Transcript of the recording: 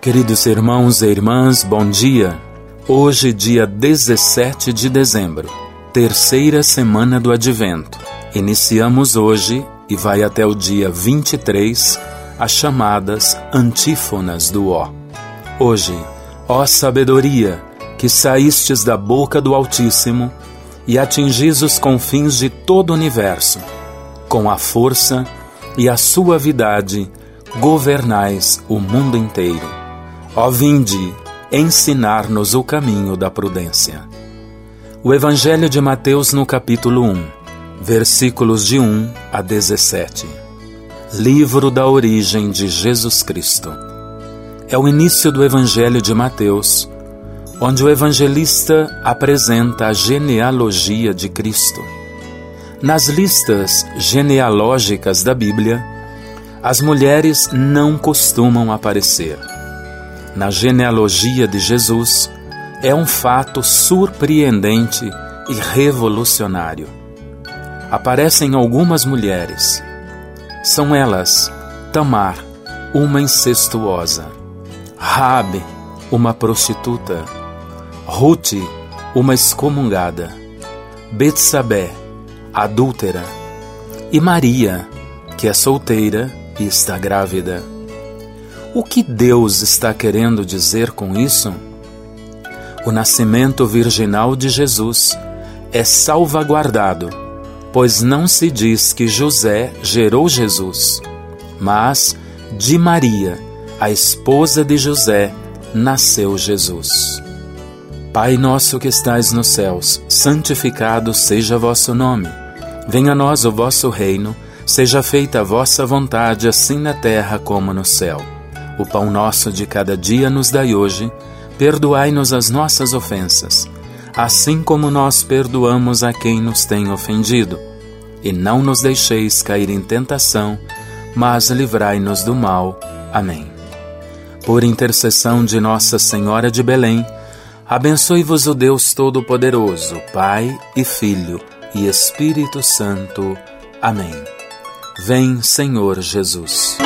Queridos irmãos e irmãs, bom dia. Hoje, dia 17 de dezembro, terceira semana do Advento. Iniciamos hoje e vai até o dia 23 as chamadas antífonas do Ó. Hoje, ó sabedoria, que saístes da boca do Altíssimo e atingis os confins de todo o universo, com a força e a suavidade governais o mundo inteiro. Ó vinde, ensinar-nos o caminho da prudência. O Evangelho de Mateus no capítulo 1, versículos de 1 a 17. Livro da origem de Jesus Cristo. É o início do Evangelho de Mateus, onde o evangelista apresenta a genealogia de Cristo. Nas listas genealógicas da Bíblia, as mulheres não costumam aparecer. Na genealogia de Jesus, é um fato surpreendente e revolucionário. Aparecem algumas mulheres. São elas Tamar, uma incestuosa, Rabi, uma prostituta, Ruth, uma excomungada, Betsabé, adúltera, e Maria, que é solteira e está grávida. O que Deus está querendo dizer com isso? O nascimento virginal de Jesus é salvaguardado, pois não se diz que José gerou Jesus, mas de Maria, a esposa de José, nasceu Jesus. Pai nosso que estais nos céus, santificado seja vosso nome. Venha a nós o vosso reino Seja feita a vossa vontade, assim na terra como no céu. O pão nosso de cada dia nos dai hoje. Perdoai-nos as nossas ofensas, assim como nós perdoamos a quem nos tem ofendido. E não nos deixeis cair em tentação, mas livrai-nos do mal. Amém. Por intercessão de Nossa Senhora de Belém, abençoe-vos o Deus Todo-Poderoso, Pai e Filho e Espírito Santo. Amém. Vem, Senhor Jesus.